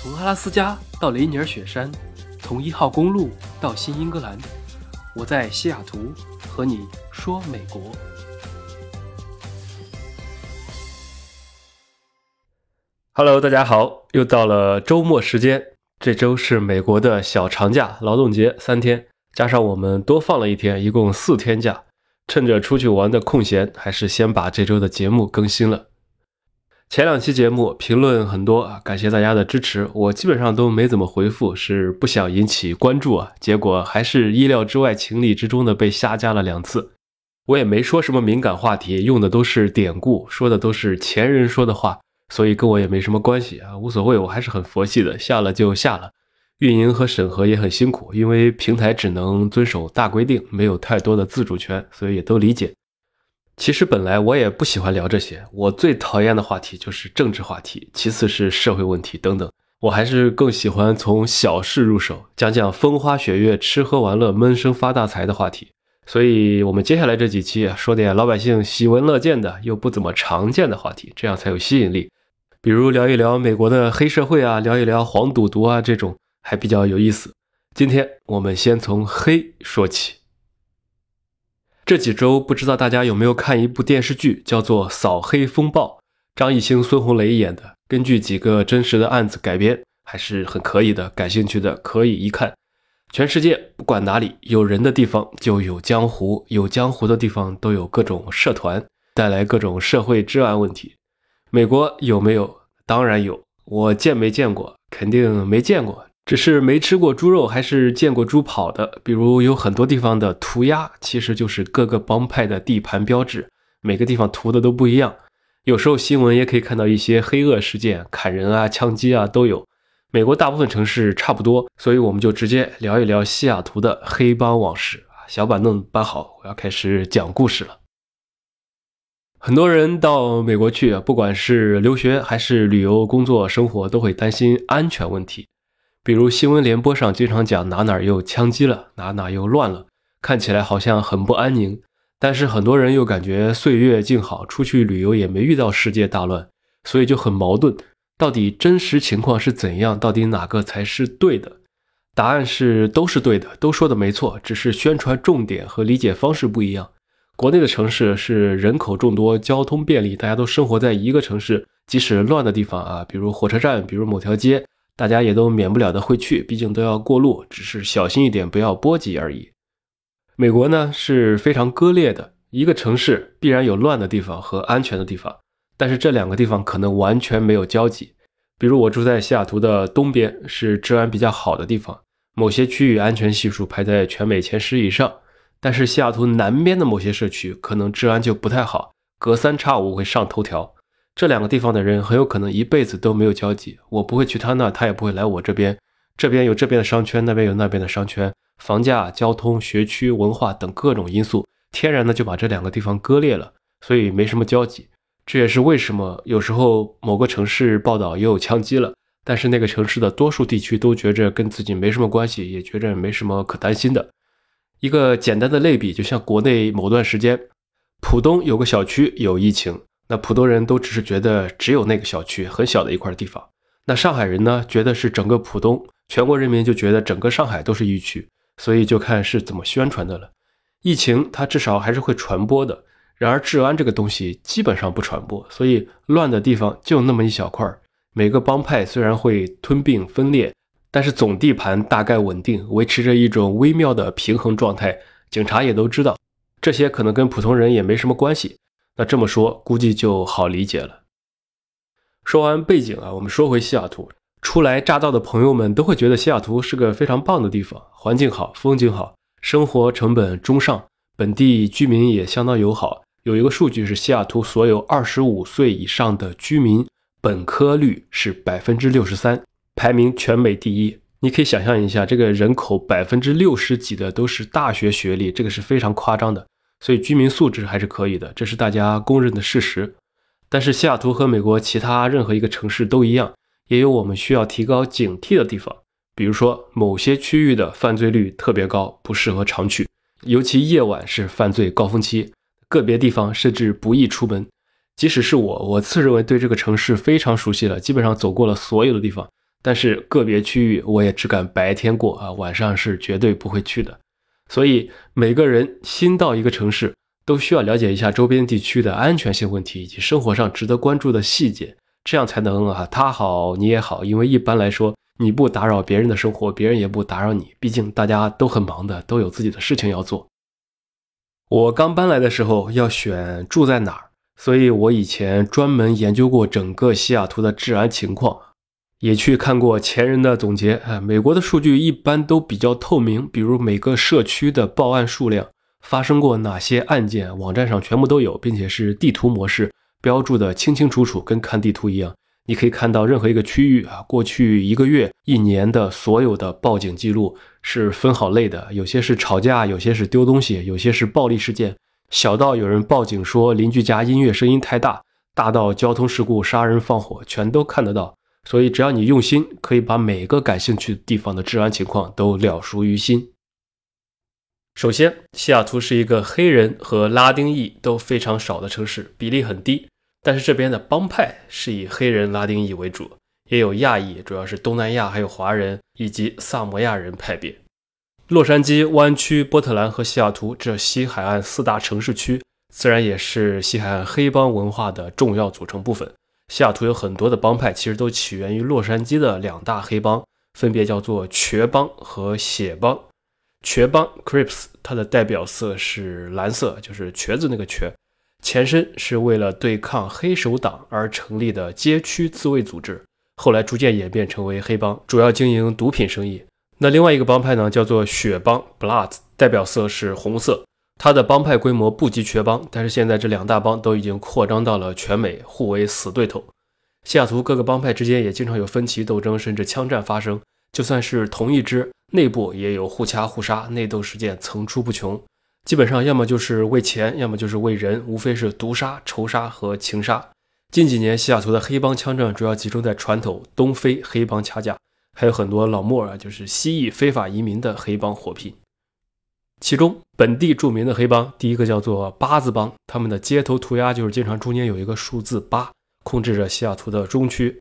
从阿拉斯加到雷尼尔雪山，从一号公路到新英格兰，我在西雅图和你说美国。Hello，大家好，又到了周末时间。这周是美国的小长假，劳动节三天，加上我们多放了一天，一共四天假。趁着出去玩的空闲，还是先把这周的节目更新了。前两期节目评论很多啊，感谢大家的支持。我基本上都没怎么回复，是不想引起关注啊。结果还是意料之外、情理之中的被下架了两次。我也没说什么敏感话题，用的都是典故，说的都是前人说的话，所以跟我也没什么关系啊，无所谓。我还是很佛系的，下了就下了。运营和审核也很辛苦，因为平台只能遵守大规定，没有太多的自主权，所以也都理解。其实本来我也不喜欢聊这些，我最讨厌的话题就是政治话题，其次是社会问题等等。我还是更喜欢从小事入手，讲讲风花雪月、吃喝玩乐、闷声发大财的话题。所以，我们接下来这几期说点老百姓喜闻乐见的又不怎么常见的话题，这样才有吸引力。比如聊一聊美国的黑社会啊，聊一聊黄赌毒啊，这种还比较有意思。今天我们先从黑说起。这几周不知道大家有没有看一部电视剧，叫做《扫黑风暴》，张艺兴、孙红雷演的，根据几个真实的案子改编，还是很可以的。感兴趣的可以一看。全世界不管哪里有人的地方就有江湖，有江湖的地方都有各种社团，带来各种社会治安问题。美国有没有？当然有。我见没见过？肯定没见过。只是没吃过猪肉，还是见过猪跑的。比如有很多地方的涂鸦，其实就是各个帮派的地盘标志，每个地方涂的都不一样。有时候新闻也可以看到一些黑恶事件，砍人啊、枪击啊都有。美国大部分城市差不多，所以我们就直接聊一聊西雅图的黑帮往事。小板凳搬好，我要开始讲故事了。很多人到美国去，不管是留学还是旅游、工作、生活，都会担心安全问题。比如新闻联播上经常讲哪哪又枪击了，哪哪又乱了，看起来好像很不安宁。但是很多人又感觉岁月静好，出去旅游也没遇到世界大乱，所以就很矛盾。到底真实情况是怎样？到底哪个才是对的？答案是都是对的，都说的没错，只是宣传重点和理解方式不一样。国内的城市是人口众多，交通便利，大家都生活在一个城市，即使乱的地方啊，比如火车站，比如某条街。大家也都免不了的会去，毕竟都要过路，只是小心一点，不要波及而已。美国呢是非常割裂的，一个城市必然有乱的地方和安全的地方，但是这两个地方可能完全没有交集。比如我住在西雅图的东边，是治安比较好的地方，某些区域安全系数排在全美前十以上，但是西雅图南边的某些社区可能治安就不太好，隔三差五会上头条。这两个地方的人很有可能一辈子都没有交集，我不会去他那，他也不会来我这边。这边有这边的商圈，那边有那边的商圈，房价、交通、学区、文化等各种因素，天然的就把这两个地方割裂了，所以没什么交集。这也是为什么有时候某个城市报道也有枪击了，但是那个城市的多数地区都觉着跟自己没什么关系，也觉着没什么可担心的。一个简单的类比，就像国内某段时间，浦东有个小区有疫情。那普通人都只是觉得只有那个小区很小的一块地方，那上海人呢，觉得是整个浦东，全国人民就觉得整个上海都是疫区，所以就看是怎么宣传的了。疫情它至少还是会传播的，然而治安这个东西基本上不传播，所以乱的地方就那么一小块。每个帮派虽然会吞并分裂，但是总地盘大概稳定，维持着一种微妙的平衡状态。警察也都知道，这些可能跟普通人也没什么关系。那这么说，估计就好理解了。说完背景啊，我们说回西雅图。初来乍到的朋友们都会觉得西雅图是个非常棒的地方，环境好，风景好，生活成本中上，本地居民也相当友好。有一个数据是，西雅图所有二十五岁以上的居民本科率是百分之六十三，排名全美第一。你可以想象一下，这个人口百分之六十几的都是大学学历，这个是非常夸张的。所以居民素质还是可以的，这是大家公认的事实。但是西雅图和美国其他任何一个城市都一样，也有我们需要提高警惕的地方。比如说，某些区域的犯罪率特别高，不适合常去，尤其夜晚是犯罪高峰期。个别地方甚至不宜出门。即使是我，我自认为对这个城市非常熟悉了，基本上走过了所有的地方，但是个别区域我也只敢白天过啊，晚上是绝对不会去的。所以每个人新到一个城市，都需要了解一下周边地区的安全性问题以及生活上值得关注的细节，这样才能啊他好你也好。因为一般来说，你不打扰别人的生活，别人也不打扰你，毕竟大家都很忙的，都有自己的事情要做。我刚搬来的时候要选住在哪儿，所以我以前专门研究过整个西雅图的治安情况。也去看过前人的总结啊，美国的数据一般都比较透明，比如每个社区的报案数量，发生过哪些案件，网站上全部都有，并且是地图模式标注的清清楚楚，跟看地图一样。你可以看到任何一个区域啊，过去一个月、一年的所有的报警记录是分好类的，有些是吵架，有些是丢东西，有些是暴力事件，小到有人报警说邻居家音乐声音太大，大到交通事故、杀人放火，全都看得到。所以，只要你用心，可以把每个感兴趣的地方的治安情况都了熟于心。首先，西雅图是一个黑人和拉丁裔都非常少的城市，比例很低。但是这边的帮派是以黑人、拉丁裔为主，也有亚裔，主要是东南亚，还有华人以及萨摩亚人派别。洛杉矶、湾区、波特兰和西雅图这西海岸四大城市区，自然也是西海岸黑帮文化的重要组成部分。西雅图有很多的帮派，其实都起源于洛杉矶的两大黑帮，分别叫做瘸帮和血帮。瘸帮 Crips，它的代表色是蓝色，就是瘸子那个瘸。前身是为了对抗黑手党而成立的街区自卫组织，后来逐渐演变成为黑帮，主要经营毒品生意。那另外一个帮派呢，叫做血帮 Blood，代表色是红色。他的帮派规模不及瘸帮，但是现在这两大帮都已经扩张到了全美，互为死对头。西雅图各个帮派之间也经常有分歧斗争，甚至枪战发生。就算是同一支，内部也有互掐互杀，内斗事件层出不穷。基本上要么就是为钱，要么就是为人，无非是毒杀、仇杀和情杀。近几年西雅图的黑帮枪战主要集中在传统、东非黑帮掐架，还有很多老莫啊，就是西裔非法移民的黑帮火拼。其中本地著名的黑帮，第一个叫做八字帮，他们的街头涂鸦就是经常中间有一个数字八，控制着西雅图的中区。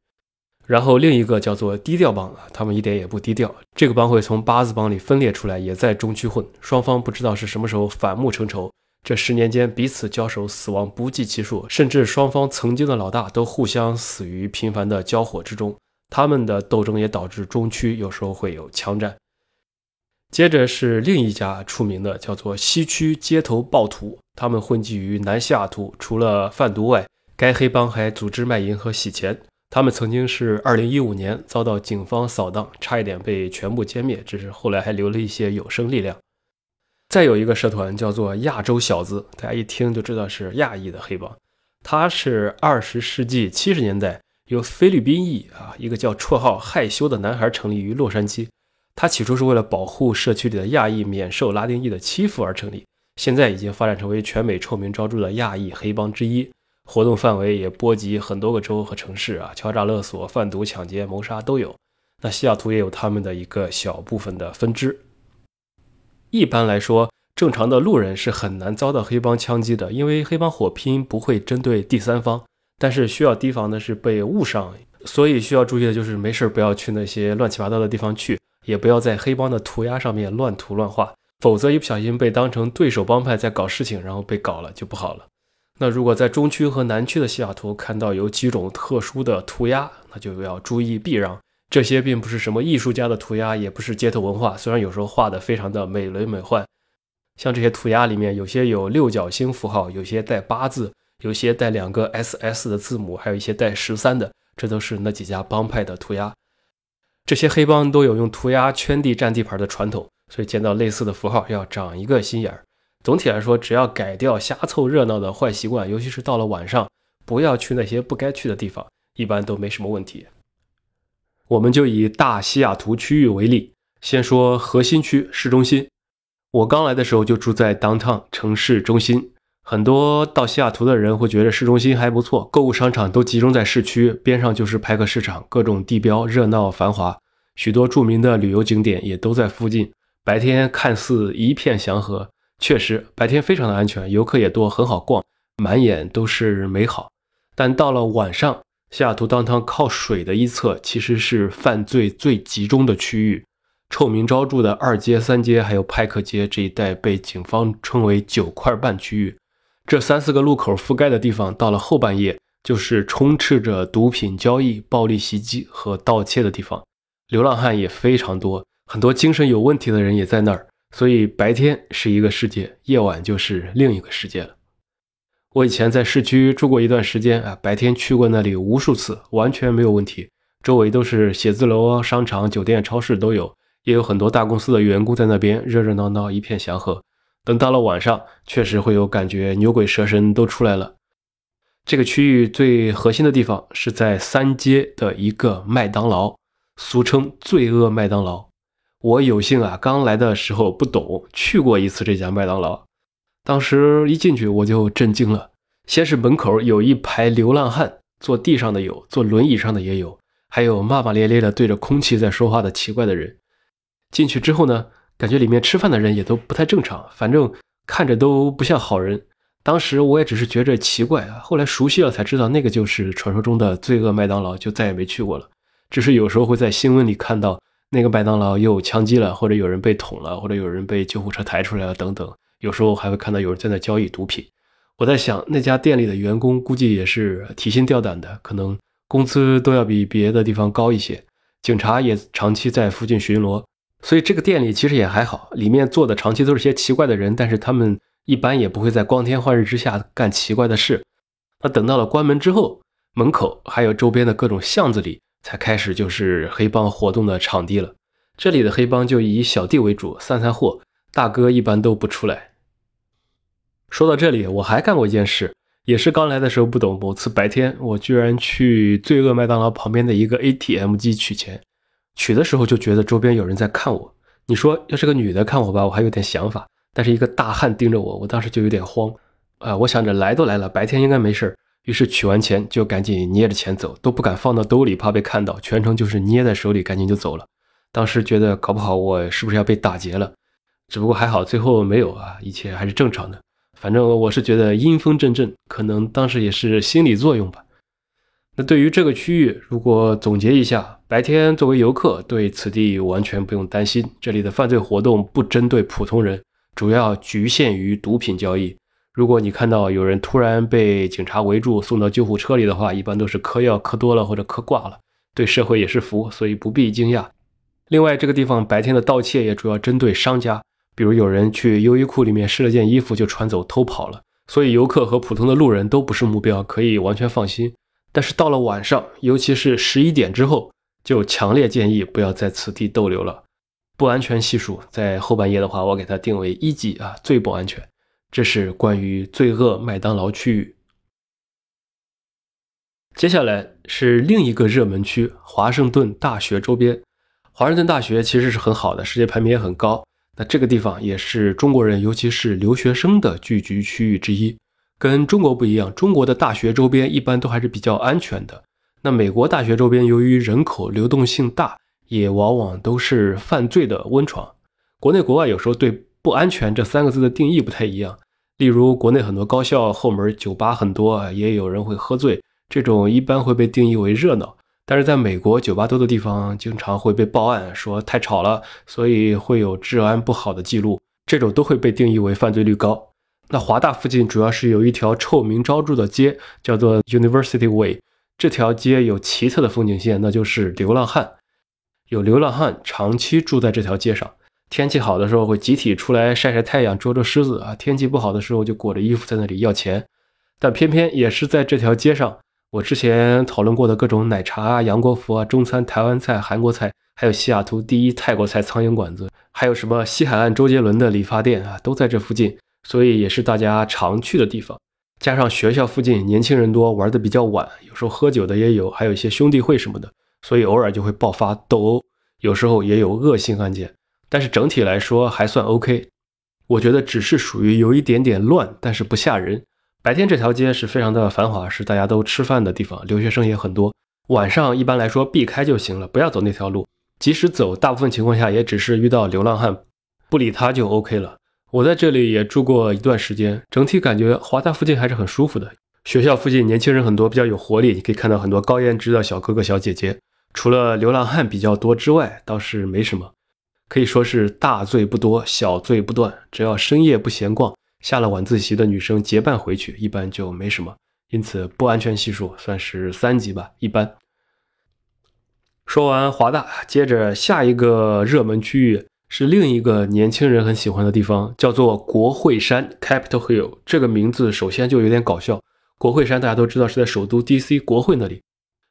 然后另一个叫做低调帮啊，他们一点也不低调，这个帮会从八字帮里分裂出来，也在中区混。双方不知道是什么时候反目成仇，这十年间彼此交手，死亡不计其数，甚至双方曾经的老大都互相死于频繁的交火之中。他们的斗争也导致中区有时候会有枪战。接着是另一家出名的，叫做西区街头暴徒。他们混迹于南西雅图，除了贩毒外，该黑帮还组织卖淫和洗钱。他们曾经是2015年遭到警方扫荡，差一点被全部歼灭，只是后来还留了一些有生力量。再有一个社团叫做亚洲小子，大家一听就知道是亚裔的黑帮。他是20世纪70年代由菲律宾裔啊一个叫绰号害羞的男孩成立于洛杉矶。他起初是为了保护社区里的亚裔免受拉丁裔的欺负而成立，现在已经发展成为全美臭名昭著的亚裔黑帮之一，活动范围也波及很多个州和城市啊，敲诈勒索、贩毒、抢劫、谋杀都有。那西雅图也有他们的一个小部分的分支。一般来说，正常的路人是很难遭到黑帮枪击的，因为黑帮火拼不会针对第三方。但是需要提防的是被误伤，所以需要注意的就是没事不要去那些乱七八糟的地方去。也不要在黑帮的涂鸦上面乱涂乱画，否则一不小心被当成对手帮派在搞事情，然后被搞了就不好了。那如果在中区和南区的西雅图看到有几种特殊的涂鸦，那就要注意避让。这些并不是什么艺术家的涂鸦，也不是街头文化，虽然有时候画的非常的美轮美奂。像这些涂鸦里面，有些有六角星符号，有些带八字，有些带两个 SS 的字母，还有一些带十三的，这都是那几家帮派的涂鸦。这些黑帮都有用涂鸦圈地占地盘的传统，所以见到类似的符号要长一个心眼儿。总体来说，只要改掉瞎凑热闹的坏习惯，尤其是到了晚上，不要去那些不该去的地方，一般都没什么问题。我们就以大西雅图区域为例，先说核心区市中心。我刚来的时候就住在 downtown 城市中心。很多到西雅图的人会觉得市中心还不错，购物商场都集中在市区边上，就是派克市场，各种地标热闹繁华，许多著名的旅游景点也都在附近。白天看似一片祥和，确实白天非常的安全，游客也多，很好逛，满眼都是美好。但到了晚上，西雅图当趟靠水的一侧其实是犯罪最集中的区域，臭名昭著的二街、三街还有派克街这一带被警方称为“九块半区域”。这三四个路口覆盖的地方，到了后半夜就是充斥着毒品交易、暴力袭击和盗窃的地方，流浪汉也非常多，很多精神有问题的人也在那儿。所以白天是一个世界，夜晚就是另一个世界了。我以前在市区住过一段时间啊，白天去过那里无数次，完全没有问题。周围都是写字楼、商场、酒店、超市都有，也有很多大公司的员工在那边，热热闹闹，一片祥和。等到了晚上，确实会有感觉，牛鬼蛇神都出来了。这个区域最核心的地方是在三街的一个麦当劳，俗称“罪恶麦当劳”。我有幸啊，刚来的时候不懂，去过一次这家麦当劳。当时一进去我就震惊了，先是门口有一排流浪汉，坐地上的有，坐轮椅上的也有，还有骂骂咧咧的对着空气在说话的奇怪的人。进去之后呢，感觉里面吃饭的人也都不太正常，反正看着都不像好人。当时我也只是觉着奇怪啊，后来熟悉了才知道那个就是传说中的罪恶麦当劳，就再也没去过了。只是有时候会在新闻里看到那个麦当劳又枪击了，或者有人被捅了，或者有人被救护车抬出来了等等。有时候还会看到有人在那交易毒品，我在想那家店里的员工估计也是提心吊胆的，可能工资都要比别的地方高一些。警察也长期在附近巡逻，所以这个店里其实也还好，里面坐的长期都是些奇怪的人，但是他们一般也不会在光天化日之下干奇怪的事。那等到了关门之后，门口还有周边的各种巷子里才开始就是黑帮活动的场地了。这里的黑帮就以小弟为主，散散货。大哥一般都不出来。说到这里，我还干过一件事，也是刚来的时候不懂。某次白天，我居然去罪恶麦当劳旁边的一个 ATM 机取钱，取的时候就觉得周边有人在看我。你说要是个女的看我吧，我还有点想法，但是一个大汉盯着我，我当时就有点慌。啊，我想着来都来了，白天应该没事于是取完钱就赶紧捏着钱走，都不敢放到兜里，怕被看到，全程就是捏在手里，赶紧就走了。当时觉得搞不好我是不是要被打劫了。只不过还好，最后没有啊，一切还是正常的。反正我是觉得阴风阵阵，可能当时也是心理作用吧。那对于这个区域，如果总结一下，白天作为游客对此地完全不用担心，这里的犯罪活动不针对普通人，主要局限于毒品交易。如果你看到有人突然被警察围住送到救护车里的话，一般都是嗑药嗑多了或者嗑挂了，对社会也是福，所以不必惊讶。另外，这个地方白天的盗窃也主要针对商家。比如有人去优衣库里面试了件衣服就穿走偷跑了，所以游客和普通的路人都不是目标，可以完全放心。但是到了晚上，尤其是十一点之后，就强烈建议不要在此地逗留了。不安全系数在后半夜的话，我给它定为一级啊，最不安全。这是关于罪恶麦当劳区域。接下来是另一个热门区——华盛顿大学周边。华盛顿大学其实是很好的，世界排名也很高。那这个地方也是中国人，尤其是留学生的聚集区域之一。跟中国不一样，中国的大学周边一般都还是比较安全的。那美国大学周边由于人口流动性大，也往往都是犯罪的温床。国内国外有时候对“不安全”这三个字的定义不太一样。例如，国内很多高校后门酒吧很多，也有人会喝醉，这种一般会被定义为热闹。但是在美国，酒吧多的地方经常会被报案，说太吵了，所以会有治安不好的记录，这种都会被定义为犯罪率高。那华大附近主要是有一条臭名昭著的街，叫做 University Way，这条街有奇特的风景线，那就是流浪汉，有流浪汉长期住在这条街上，天气好的时候会集体出来晒晒太阳、捉捉狮子啊，天气不好的时候就裹着衣服在那里要钱，但偏偏也是在这条街上。我之前讨论过的各种奶茶啊、杨国福啊、中餐、台湾菜、韩国菜，还有西雅图第一泰国菜苍蝇馆子，还有什么西海岸周杰伦的理发店啊，都在这附近，所以也是大家常去的地方。加上学校附近年轻人多，玩的比较晚，有时候喝酒的也有，还有一些兄弟会什么的，所以偶尔就会爆发斗殴，有时候也有恶性案件。但是整体来说还算 OK，我觉得只是属于有一点点乱，但是不吓人。白天这条街是非常的繁华，是大家都吃饭的地方，留学生也很多。晚上一般来说避开就行了，不要走那条路。即使走，大部分情况下也只是遇到流浪汉，不理他就 OK 了。我在这里也住过一段时间，整体感觉华大附近还是很舒服的。学校附近年轻人很多，比较有活力，你可以看到很多高颜值的小哥哥小姐姐。除了流浪汉比较多之外，倒是没什么，可以说是大醉不多，小醉不断。只要深夜不闲逛，下了晚自习的女生结伴回去，一般就没什么。因此，不安全系数算是三级吧，一般。说完华大，接着下一个热门区域是另一个年轻人很喜欢的地方，叫做国会山 （Capitol Hill）。这个名字首先就有点搞笑。国会山大家都知道是在首都 DC 国会那里。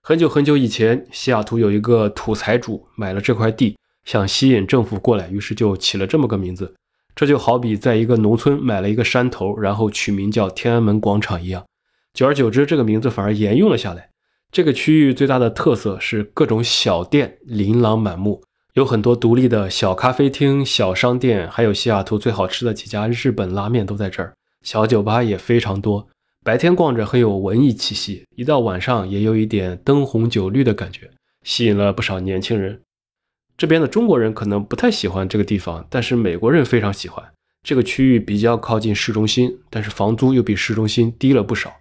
很久很久以前，西雅图有一个土财主买了这块地，想吸引政府过来，于是就起了这么个名字。这就好比在一个农村买了一个山头，然后取名叫天安门广场一样。久而久之，这个名字反而沿用了下来。这个区域最大的特色是各种小店琳琅满目，有很多独立的小咖啡厅、小商店，还有西雅图最好吃的几家日本拉面都在这儿。小酒吧也非常多，白天逛着很有文艺气息，一到晚上也有一点灯红酒绿的感觉，吸引了不少年轻人。这边的中国人可能不太喜欢这个地方，但是美国人非常喜欢。这个区域比较靠近市中心，但是房租又比市中心低了不少。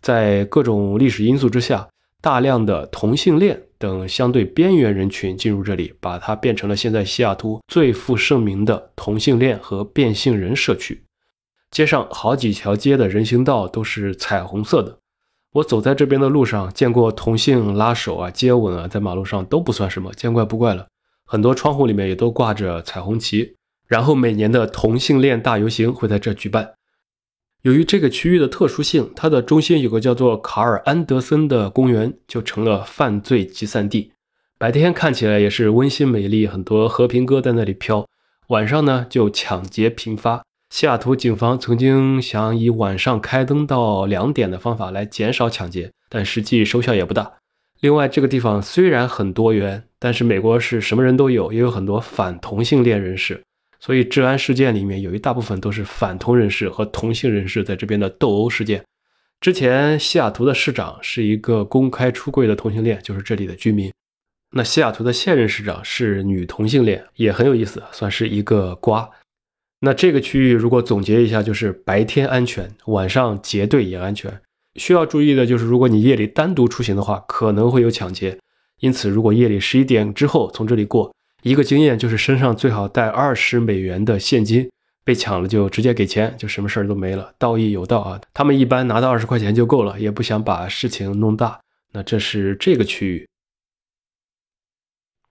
在各种历史因素之下。大量的同性恋等相对边缘人群进入这里，把它变成了现在西雅图最负盛名的同性恋和变性人社区。街上好几条街的人行道都是彩虹色的。我走在这边的路上，见过同性拉手啊、接吻啊，在马路上都不算什么，见怪不怪了。很多窗户里面也都挂着彩虹旗。然后每年的同性恋大游行会在这举办。由于这个区域的特殊性，它的中心有个叫做卡尔安德森的公园，就成了犯罪集散地。白天看起来也是温馨美丽，很多和平鸽在那里飘。晚上呢，就抢劫频发。西雅图警方曾经想以晚上开灯到两点的方法来减少抢劫，但实际收效也不大。另外，这个地方虽然很多元，但是美国是什么人都有，也有很多反同性恋人士。所以，治安事件里面有一大部分都是反同人士和同性人士在这边的斗殴事件。之前，西雅图的市长是一个公开出柜的同性恋，就是这里的居民。那西雅图的现任市长是女同性恋，也很有意思，算是一个瓜。那这个区域如果总结一下，就是白天安全，晚上结队也安全。需要注意的就是，如果你夜里单独出行的话，可能会有抢劫。因此，如果夜里十一点之后从这里过，一个经验就是身上最好带二十美元的现金，被抢了就直接给钱，就什么事儿都没了。道义有道啊，他们一般拿到二十块钱就够了，也不想把事情弄大。那这是这个区域。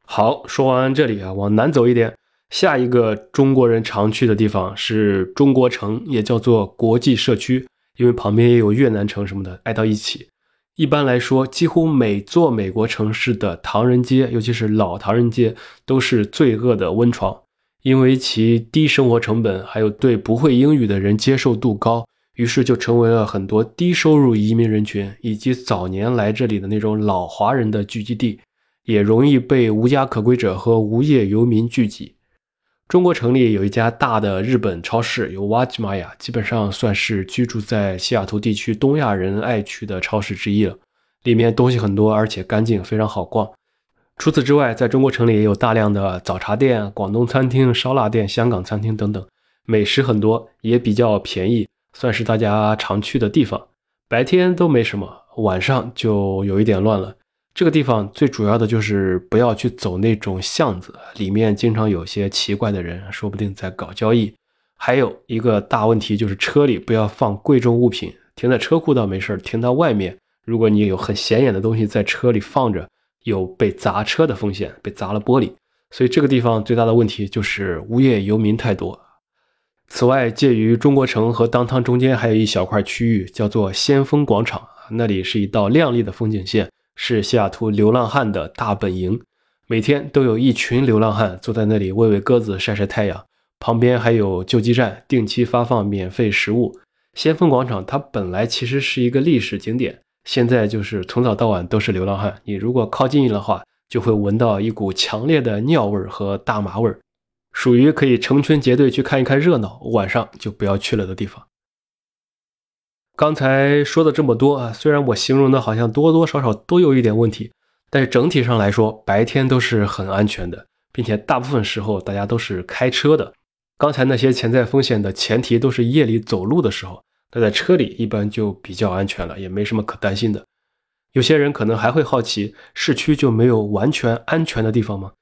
好，说完这里啊，往南走一点，下一个中国人常去的地方是中国城，也叫做国际社区，因为旁边也有越南城什么的挨到一起。一般来说，几乎每座美国城市的唐人街，尤其是老唐人街，都是罪恶的温床，因为其低生活成本，还有对不会英语的人接受度高，于是就成为了很多低收入移民人群以及早年来这里的那种老华人的聚集地，也容易被无家可归者和无业游民聚集。中国城里有一家大的日本超市，有瓦吉玛雅，基本上算是居住在西雅图地区东亚人爱去的超市之一了。里面东西很多，而且干净，非常好逛。除此之外，在中国城里也有大量的早茶店、广东餐厅、烧腊店、香港餐厅等等，美食很多，也比较便宜，算是大家常去的地方。白天都没什么，晚上就有一点乱了。这个地方最主要的就是不要去走那种巷子，里面经常有些奇怪的人，说不定在搞交易。还有一个大问题就是车里不要放贵重物品，停在车库倒没事儿停到外面，如果你有很显眼的东西在车里放着，有被砸车的风险，被砸了玻璃。所以这个地方最大的问题就是无业游民太多。此外，介于中国城和当汤中间还有一小块区域，叫做先锋广场，那里是一道亮丽的风景线。是西雅图流浪汉的大本营，每天都有一群流浪汉坐在那里喂喂鸽子、晒晒太阳。旁边还有救济站，定期发放免费食物。先锋广场它本来其实是一个历史景点，现在就是从早到晚都是流浪汉。你如果靠近了的话，就会闻到一股强烈的尿味和大麻味，属于可以成群结队去看一看热闹，晚上就不要去了的地方。刚才说的这么多啊，虽然我形容的好像多多少少都有一点问题，但是整体上来说，白天都是很安全的，并且大部分时候大家都是开车的。刚才那些潜在风险的前提都是夜里走路的时候，那在车里一般就比较安全了，也没什么可担心的。有些人可能还会好奇，市区就没有完全安全的地方吗？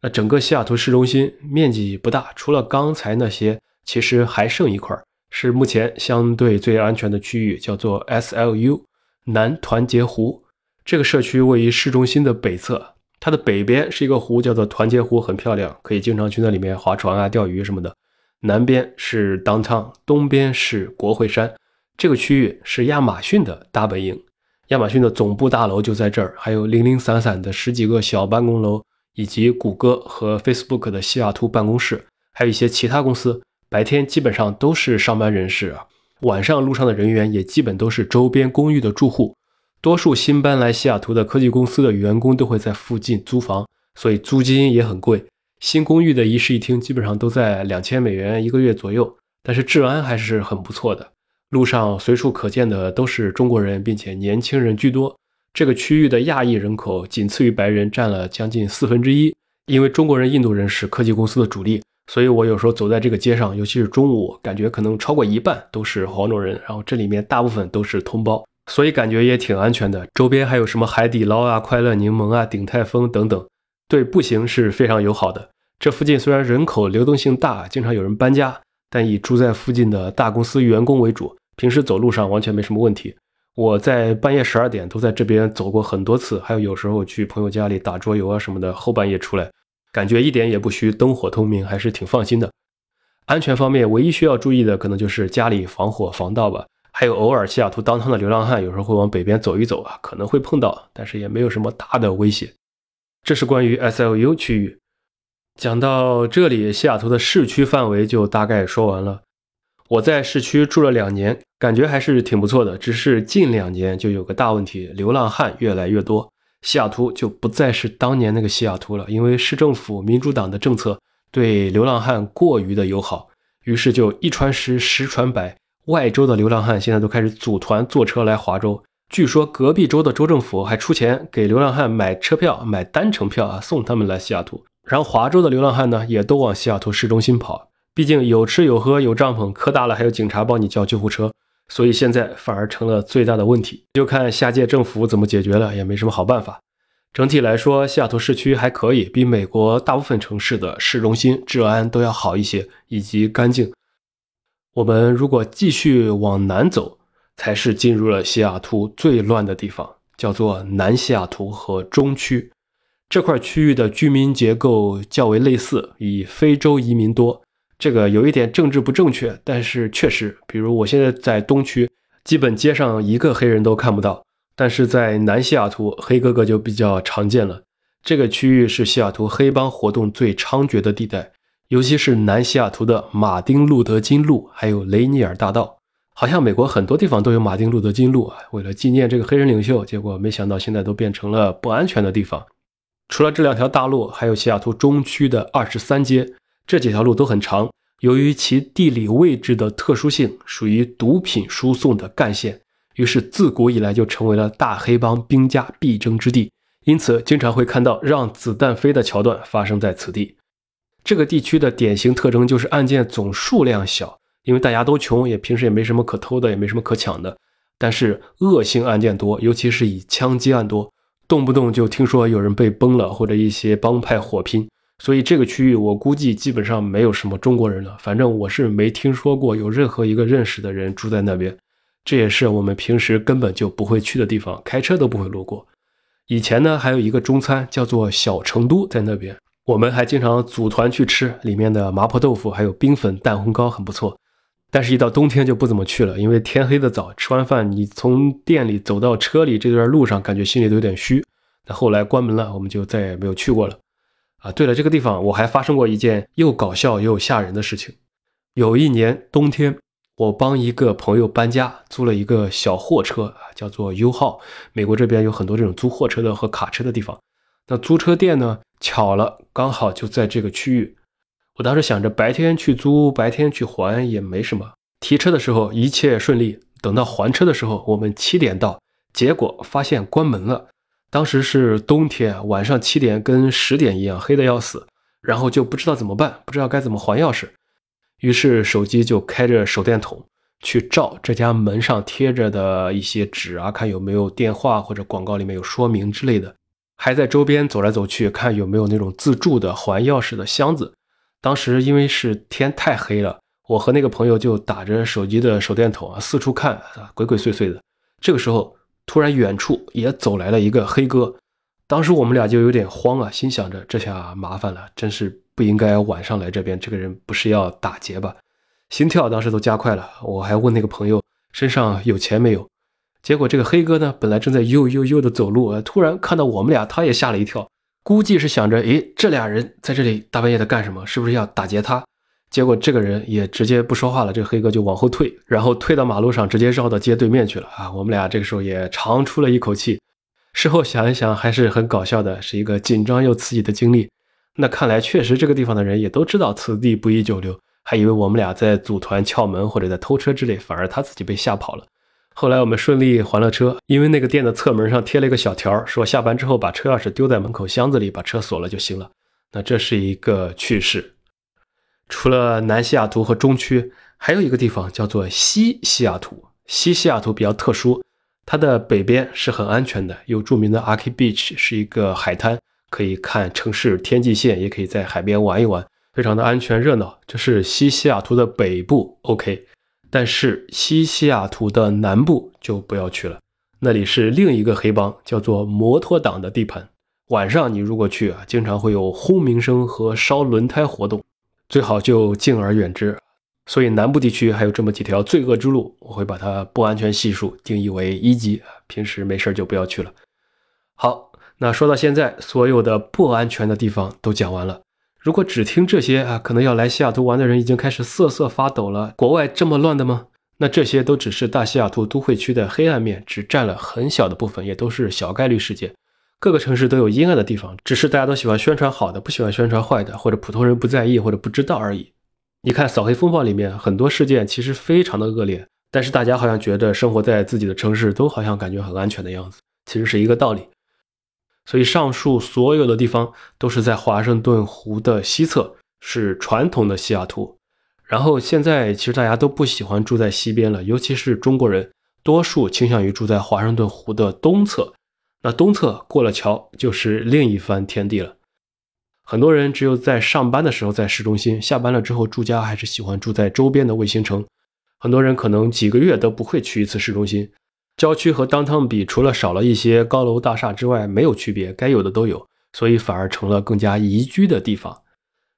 那整个西雅图市中心面积不大，除了刚才那些，其实还剩一块是目前相对最安全的区域，叫做 SLU 南团结湖。这个社区位于市中心的北侧，它的北边是一个湖，叫做团结湖，很漂亮，可以经常去那里面划船啊、钓鱼什么的。南边是 Downtown，东边是国会山。这个区域是亚马逊的大本营，亚马逊的总部大楼就在这儿，还有零零散散的十几个小办公楼。以及谷歌和 Facebook 的西雅图办公室，还有一些其他公司，白天基本上都是上班人士啊，晚上路上的人员也基本都是周边公寓的住户。多数新搬来西雅图的科技公司的员工都会在附近租房，所以租金也很贵。新公寓的一室一厅基本上都在两千美元一个月左右，但是治安还是很不错的。路上随处可见的都是中国人，并且年轻人居多。这个区域的亚裔人口仅次于白人，占了将近四分之一。因为中国人、印度人是科技公司的主力，所以我有时候走在这个街上，尤其是中午，感觉可能超过一半都是黄种人。然后这里面大部分都是同胞，所以感觉也挺安全的。周边还有什么海底捞啊、快乐柠檬啊、鼎泰丰等等，对步行是非常友好的。这附近虽然人口流动性大，经常有人搬家，但以住在附近的大公司员工为主，平时走路上完全没什么问题。我在半夜十二点都在这边走过很多次，还有有时候去朋友家里打桌游啊什么的，后半夜出来，感觉一点也不虚，灯火通明，还是挺放心的。安全方面，唯一需要注意的可能就是家里防火防盗吧，还有偶尔西雅图当趟的流浪汉有时候会往北边走一走啊，可能会碰到，但是也没有什么大的威胁。这是关于 SLU 区域。讲到这里，西雅图的市区范围就大概说完了。我在市区住了两年，感觉还是挺不错的。只是近两年就有个大问题，流浪汉越来越多，西雅图就不再是当年那个西雅图了。因为市政府民主党的政策对流浪汉过于的友好，于是就一传十，十传百，外州的流浪汉现在都开始组团坐车来华州。据说隔壁州的州政府还出钱给流浪汉买车票，买单程票啊，送他们来西雅图。然后华州的流浪汉呢，也都往西雅图市中心跑。毕竟有吃有喝有帐篷，磕大了还有警察帮你叫救护车，所以现在反而成了最大的问题。就看下届政府怎么解决了，也没什么好办法。整体来说，西雅图市区还可以，比美国大部分城市的市中心治安都要好一些，以及干净。我们如果继续往南走，才是进入了西雅图最乱的地方，叫做南西雅图和中区。这块区域的居民结构较为类似，以非洲移民多。这个有一点政治不正确，但是确实，比如我现在在东区，基本街上一个黑人都看不到，但是在南西雅图，黑哥哥就比较常见了。这个区域是西雅图黑帮活动最猖獗的地带，尤其是南西雅图的马丁路德金路，还有雷尼尔大道。好像美国很多地方都有马丁路德金路啊，为了纪念这个黑人领袖，结果没想到现在都变成了不安全的地方。除了这两条大路，还有西雅图中区的二十三街。这几条路都很长，由于其地理位置的特殊性，属于毒品输送的干线，于是自古以来就成为了大黑帮兵家必争之地。因此，经常会看到让子弹飞的桥段发生在此地。这个地区的典型特征就是案件总数量小，因为大家都穷，也平时也没什么可偷的，也没什么可抢的。但是恶性案件多，尤其是以枪击案多，动不动就听说有人被崩了，或者一些帮派火拼。所以这个区域我估计基本上没有什么中国人了，反正我是没听说过有任何一个认识的人住在那边。这也是我们平时根本就不会去的地方，开车都不会路过。以前呢，还有一个中餐叫做小成都，在那边我们还经常组团去吃，里面的麻婆豆腐还有冰粉蛋烘糕很不错。但是，一到冬天就不怎么去了，因为天黑的早，吃完饭你从店里走到车里这段路上，感觉心里都有点虚。那后来关门了，我们就再也没有去过了。啊，对了，这个地方我还发生过一件又搞笑又吓人的事情。有一年冬天，我帮一个朋友搬家，租了一个小货车，叫做 U 号。美国这边有很多这种租货车的和卡车的地方。那租车店呢，巧了，刚好就在这个区域。我当时想着白天去租，白天去还也没什么。提车的时候一切顺利，等到还车的时候，我们七点到，结果发现关门了。当时是冬天，晚上七点跟十点一样黑的要死，然后就不知道怎么办，不知道该怎么还钥匙，于是手机就开着手电筒，去照这家门上贴着的一些纸啊，看有没有电话或者广告里面有说明之类的，还在周边走来走去，看有没有那种自助的还钥匙的箱子。当时因为是天太黑了，我和那个朋友就打着手机的手电筒啊，四处看，鬼鬼祟祟的。这个时候，突然远处也走来了一个黑哥，当时我们俩就有点慌啊，心想着这下麻烦了，真是不应该晚上来这边。这个人不是要打劫吧？心跳当时都加快了，我还问那个朋友身上有钱没有。结果这个黑哥呢，本来正在悠悠悠的走路，突然看到我们俩，他也吓了一跳，估计是想着，诶，这俩人在这里大半夜的干什么？是不是要打劫他？结果这个人也直接不说话了，这个黑哥就往后退，然后退到马路上，直接绕到街对面去了啊！我们俩这个时候也长出了一口气。事后想一想，还是很搞笑的，是一个紧张又刺激的经历。那看来确实这个地方的人也都知道此地不宜久留。还以为我们俩在组团撬门或者在偷车之类，反而他自己被吓跑了。后来我们顺利还了车，因为那个店的侧门上贴了一个小条，说下班之后把车钥匙丢在门口箱子里，把车锁了就行了。那这是一个趣事。除了南西雅图和中区，还有一个地方叫做西西雅图。西西雅图比较特殊，它的北边是很安全的，有著名的 Arky Beach，是一个海滩，可以看城市天际线，也可以在海边玩一玩。非常的安全热闹，这是西西雅图的北部，OK。但是西西雅图的南部就不要去了，那里是另一个黑帮，叫做摩托党的地盘。晚上你如果去啊，经常会有轰鸣声和烧轮胎活动，最好就敬而远之。所以南部地区还有这么几条罪恶之路，我会把它不安全系数定义为一级，平时没事就不要去了。好，那说到现在，所有的不安全的地方都讲完了。如果只听这些啊，可能要来西雅图玩的人已经开始瑟瑟发抖了。国外这么乱的吗？那这些都只是大西雅图都会区的黑暗面，只占了很小的部分，也都是小概率事件。各个城市都有阴暗的地方，只是大家都喜欢宣传好的，不喜欢宣传坏的，或者普通人不在意或者不知道而已。你看《扫黑风暴》里面很多事件其实非常的恶劣，但是大家好像觉得生活在自己的城市都好像感觉很安全的样子，其实是一个道理。所以上述所有的地方都是在华盛顿湖的西侧，是传统的西雅图。然后现在其实大家都不喜欢住在西边了，尤其是中国人，多数倾向于住在华盛顿湖的东侧。那东侧过了桥就是另一番天地了。很多人只有在上班的时候在市中心，下班了之后住家还是喜欢住在周边的卫星城。很多人可能几个月都不会去一次市中心。郊区和 downtown 比，除了少了一些高楼大厦之外，没有区别，该有的都有，所以反而成了更加宜居的地方。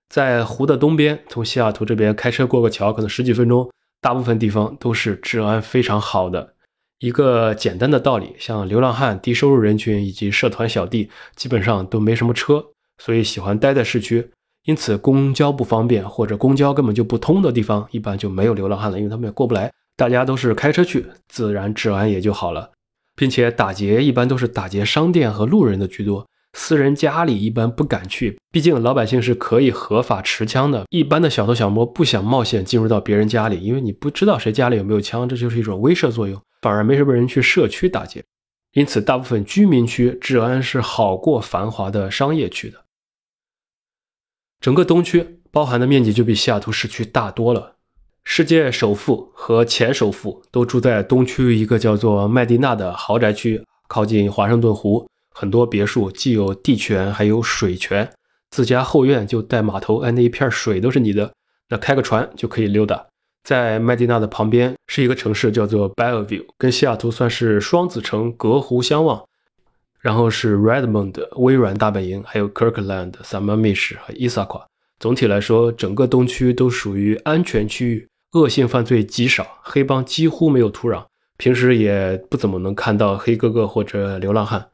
在湖的东边，从西雅图这边开车过个桥，可能十几分钟，大部分地方都是治安非常好的。一个简单的道理，像流浪汉、低收入人群以及社团小弟，基本上都没什么车，所以喜欢待在市区。因此，公交不方便或者公交根本就不通的地方，一般就没有流浪汉了，因为他们也过不来。大家都是开车去，自然治安也就好了，并且打劫一般都是打劫商店和路人的居多，私人家里一般不敢去，毕竟老百姓是可以合法持枪的。一般的小偷小摸不想冒险进入到别人家里，因为你不知道谁家里有没有枪，这就是一种威慑作用，反而没什么人去社区打劫。因此，大部分居民区治安是好过繁华的商业区的。整个东区包含的面积就比西雅图市区大多了。世界首富和前首富都住在东区一个叫做麦地那的豪宅区，靠近华盛顿湖，很多别墅既有地权还有水权，自家后院就带码头，哎，那一片水都是你的，那开个船就可以溜达。在麦地那的旁边是一个城市叫做 Bellevue，跟西雅图算是双子城，隔湖相望。然后是 Redmond 微软大本营，还有 Kirkland、Sammamish 和 Issaquah。总体来说，整个东区都属于安全区域。恶性犯罪极少，黑帮几乎没有土壤，平时也不怎么能看到黑哥哥或者流浪汉。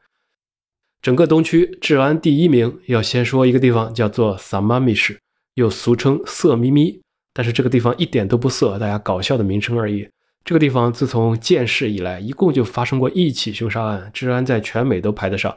整个东区治安第一名，要先说一个地方叫做萨马米市，又俗称色咪咪，但是这个地方一点都不色，大家搞笑的名称而已。这个地方自从建市以来，一共就发生过一起凶杀案，治安在全美都排得上。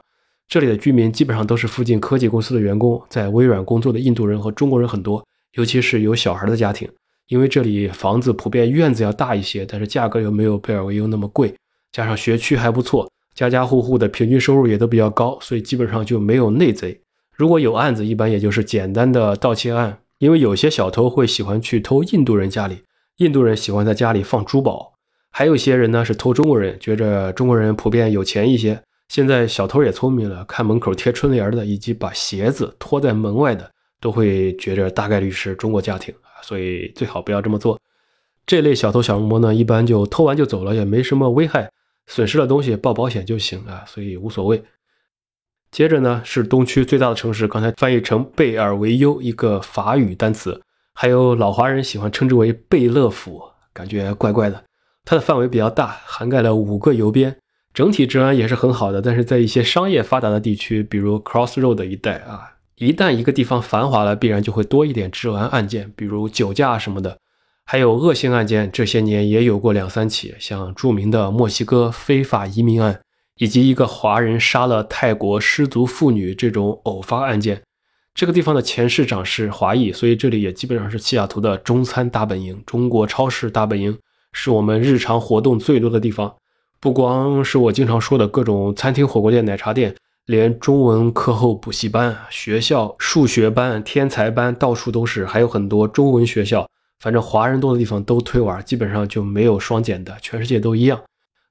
这里的居民基本上都是附近科技公司的员工，在微软工作的印度人和中国人很多，尤其是有小孩的家庭。因为这里房子普遍院子要大一些，但是价格又没有贝尔维尤那么贵，加上学区还不错，家家户户的平均收入也都比较高，所以基本上就没有内贼。如果有案子，一般也就是简单的盗窃案。因为有些小偷会喜欢去偷印度人家里，印度人喜欢在家里放珠宝，还有些人呢是偷中国人，觉着中国人普遍有钱一些。现在小偷也聪明了，看门口贴春联的，以及把鞋子拖在门外的，都会觉着大概率是中国家庭啊，所以最好不要这么做。这类小偷小摸呢，一般就偷完就走了，也没什么危害，损失了东西报保险就行啊，所以无所谓。接着呢是东区最大的城市，刚才翻译成贝尔维尤，一个法语单词，还有老华人喜欢称之为贝勒府，感觉怪怪的。它的范围比较大，涵盖了五个邮编。整体治安也是很好的，但是在一些商业发达的地区，比如 Crossroad 一带啊，一旦一个地方繁华了，必然就会多一点治安案件，比如酒驾什么的，还有恶性案件。这些年也有过两三起，像著名的墨西哥非法移民案，以及一个华人杀了泰国失足妇女这种偶发案件。这个地方的前市长是华裔，所以这里也基本上是西雅图的中餐大本营，中国超市大本营，是我们日常活动最多的地方。不光是我经常说的各种餐厅、火锅店、奶茶店，连中文课后补习班、学校数学班、天才班到处都是，还有很多中文学校。反正华人多的地方都推玩，基本上就没有双减的，全世界都一样。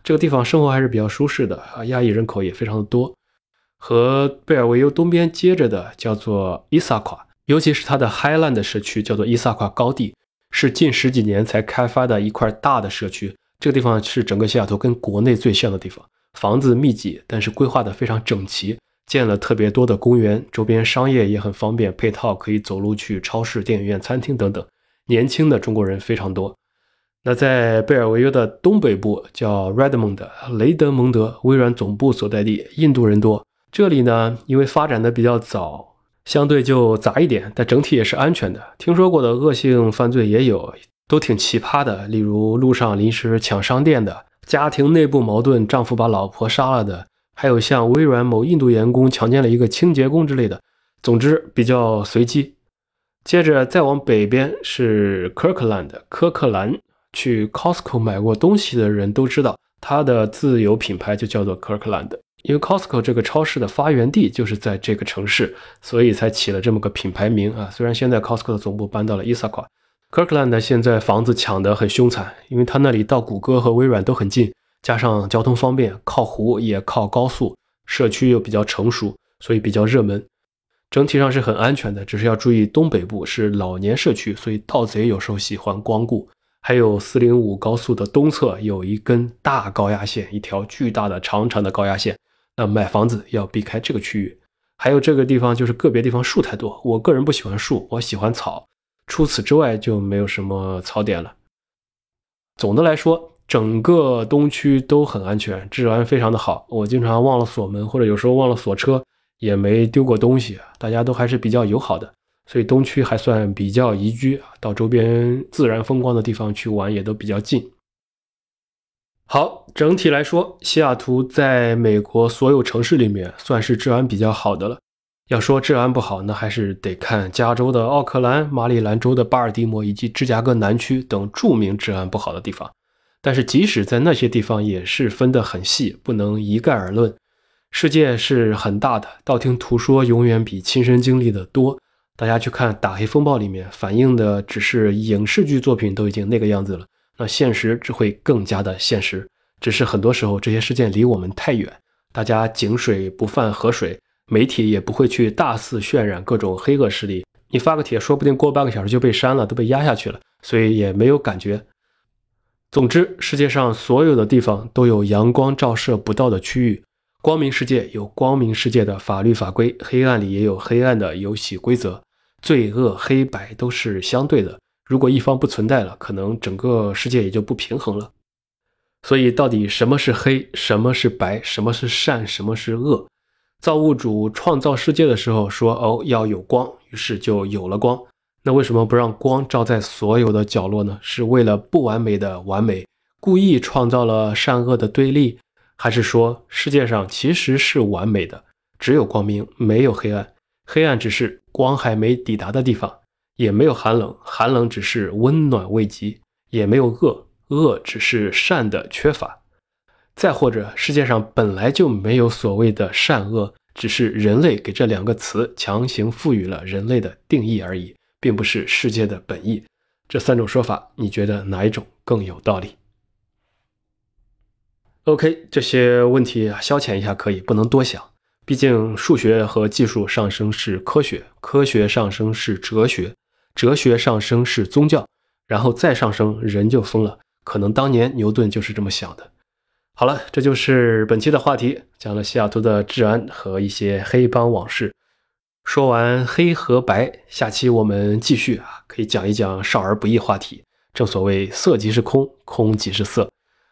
这个地方生活还是比较舒适的啊，亚裔人口也非常的多。和贝尔维尤东边接着的叫做伊萨夸，尤其是它的 Highland 社区叫做伊萨夸高地，是近十几年才开发的一块大的社区。这个地方是整个西雅图跟国内最像的地方，房子密集，但是规划的非常整齐，建了特别多的公园，周边商业也很方便，配套可以走路去超市、电影院、餐厅等等。年轻的中国人非常多。那在贝尔维尤的东北部叫 Redmond，雷德蒙德，微软总部所在地，印度人多。这里呢，因为发展的比较早，相对就杂一点，但整体也是安全的。听说过的恶性犯罪也有。都挺奇葩的，例如路上临时抢商店的，家庭内部矛盾，丈夫把老婆杀了的，还有像微软某印度员工强奸了一个清洁工之类的。总之比较随机。接着再往北边是 Kirkland，科克兰。去 Costco 买过东西的人都知道，它的自有品牌就叫做 Kirkland，因为 Costco 这个超市的发源地就是在这个城市，所以才起了这么个品牌名啊。虽然现在 Costco 的总部搬到了伊萨夸。Kirkland 现在房子抢得很凶残，因为它那里到谷歌和微软都很近，加上交通方便，靠湖也靠高速，社区又比较成熟，所以比较热门。整体上是很安全的，只是要注意东北部是老年社区，所以盗贼有时候喜欢光顾。还有405高速的东侧有一根大高压线，一条巨大的长长的高压线，那买房子要避开这个区域。还有这个地方就是个别地方树太多，我个人不喜欢树，我喜欢草。除此之外就没有什么槽点了。总的来说，整个东区都很安全，治安非常的好。我经常忘了锁门，或者有时候忘了锁车，也没丢过东西。大家都还是比较友好的，所以东区还算比较宜居。到周边自然风光的地方去玩也都比较近。好，整体来说，西雅图在美国所有城市里面算是治安比较好的了。要说治安不好，那还是得看加州的奥克兰、马里兰州的巴尔的摩以及芝加哥南区等著名治安不好的地方。但是即使在那些地方，也是分得很细，不能一概而论。世界是很大的，道听途说永远比亲身经历的多。大家去看《打黑风暴》里面反映的只是影视剧作品都已经那个样子了，那现实只会更加的现实。只是很多时候这些事件离我们太远，大家井水不犯河水。媒体也不会去大肆渲染各种黑恶势力，你发个帖，说不定过半个小时就被删了，都被压下去了，所以也没有感觉。总之，世界上所有的地方都有阳光照射不到的区域，光明世界有光明世界的法律法规，黑暗里也有黑暗的游戏规则。罪恶黑白都是相对的，如果一方不存在了，可能整个世界也就不平衡了。所以，到底什么是黑，什么是白，什么是善，什么是恶？造物主创造世界的时候说：“哦，要有光，于是就有了光。那为什么不让光照在所有的角落呢？是为了不完美的完美，故意创造了善恶的对立，还是说世界上其实是完美的，只有光明，没有黑暗？黑暗只是光还没抵达的地方，也没有寒冷，寒冷只是温暖未及，也没有恶，恶只是善的缺乏。”再或者，世界上本来就没有所谓的善恶，只是人类给这两个词强行赋予了人类的定义而已，并不是世界的本意。这三种说法，你觉得哪一种更有道理？OK，这些问题，消遣一下可以，不能多想。毕竟数学和技术上升是科学，科学上升是哲学，哲学上升是宗教，然后再上升，人就疯了。可能当年牛顿就是这么想的。好了，这就是本期的话题，讲了西雅图的治安和一些黑帮往事。说完黑和白，下期我们继续啊，可以讲一讲少儿不宜话题。正所谓色即是空，空即是色。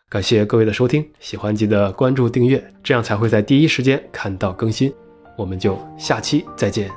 感谢各位的收听，喜欢记得关注订阅，这样才会在第一时间看到更新。我们就下期再见。